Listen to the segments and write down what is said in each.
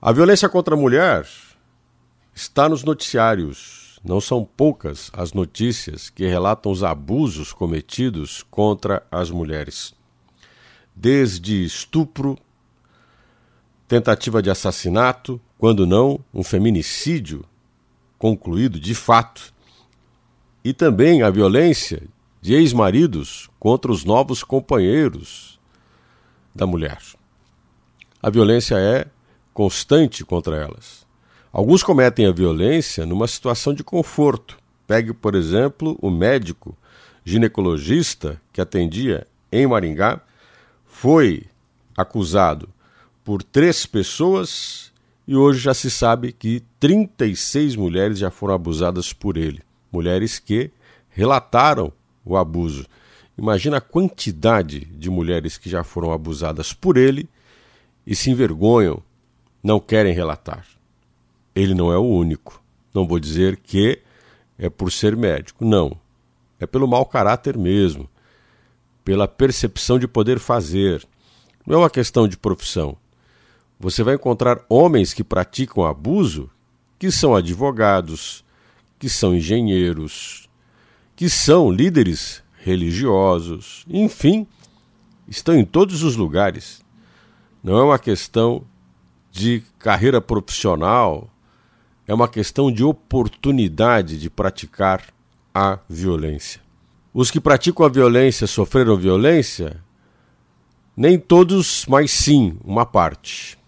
A violência contra a mulher está nos noticiários. Não são poucas as notícias que relatam os abusos cometidos contra as mulheres. Desde estupro, tentativa de assassinato, quando não, um feminicídio concluído de fato, e também a violência de ex-maridos contra os novos companheiros da mulher. A violência é constante contra elas. Alguns cometem a violência numa situação de conforto. Pegue, por exemplo, o médico ginecologista que atendia em Maringá, foi acusado por três pessoas e hoje já se sabe que 36 mulheres já foram abusadas por ele. Mulheres que relataram o abuso. Imagina a quantidade de mulheres que já foram abusadas por ele e se envergonham, não querem relatar. Ele não é o único. Não vou dizer que é por ser médico, não. É pelo mau caráter mesmo, pela percepção de poder fazer. Não é uma questão de profissão. Você vai encontrar homens que praticam abuso que são advogados, que são engenheiros, que são líderes religiosos, enfim, estão em todos os lugares. Não é uma questão de carreira profissional, é uma questão de oportunidade de praticar a violência. Os que praticam a violência sofreram violência? Nem todos, mas sim uma parte.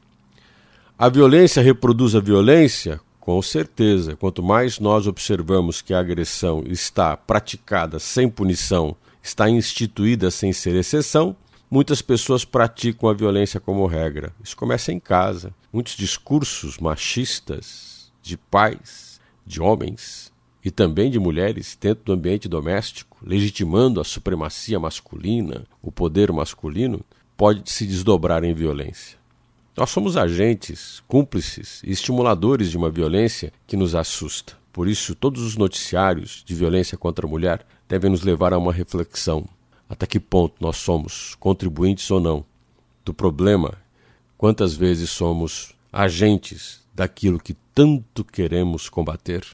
A violência reproduz a violência? Com certeza. Quanto mais nós observamos que a agressão está praticada sem punição, está instituída sem ser exceção, muitas pessoas praticam a violência como regra. Isso começa em casa. Muitos discursos machistas de pais, de homens e também de mulheres dentro do ambiente doméstico, legitimando a supremacia masculina, o poder masculino, pode se desdobrar em violência. Nós somos agentes, cúmplices e estimuladores de uma violência que nos assusta. Por isso, todos os noticiários de violência contra a mulher devem nos levar a uma reflexão. Até que ponto nós somos contribuintes ou não do problema? Quantas vezes somos agentes daquilo que tanto queremos combater?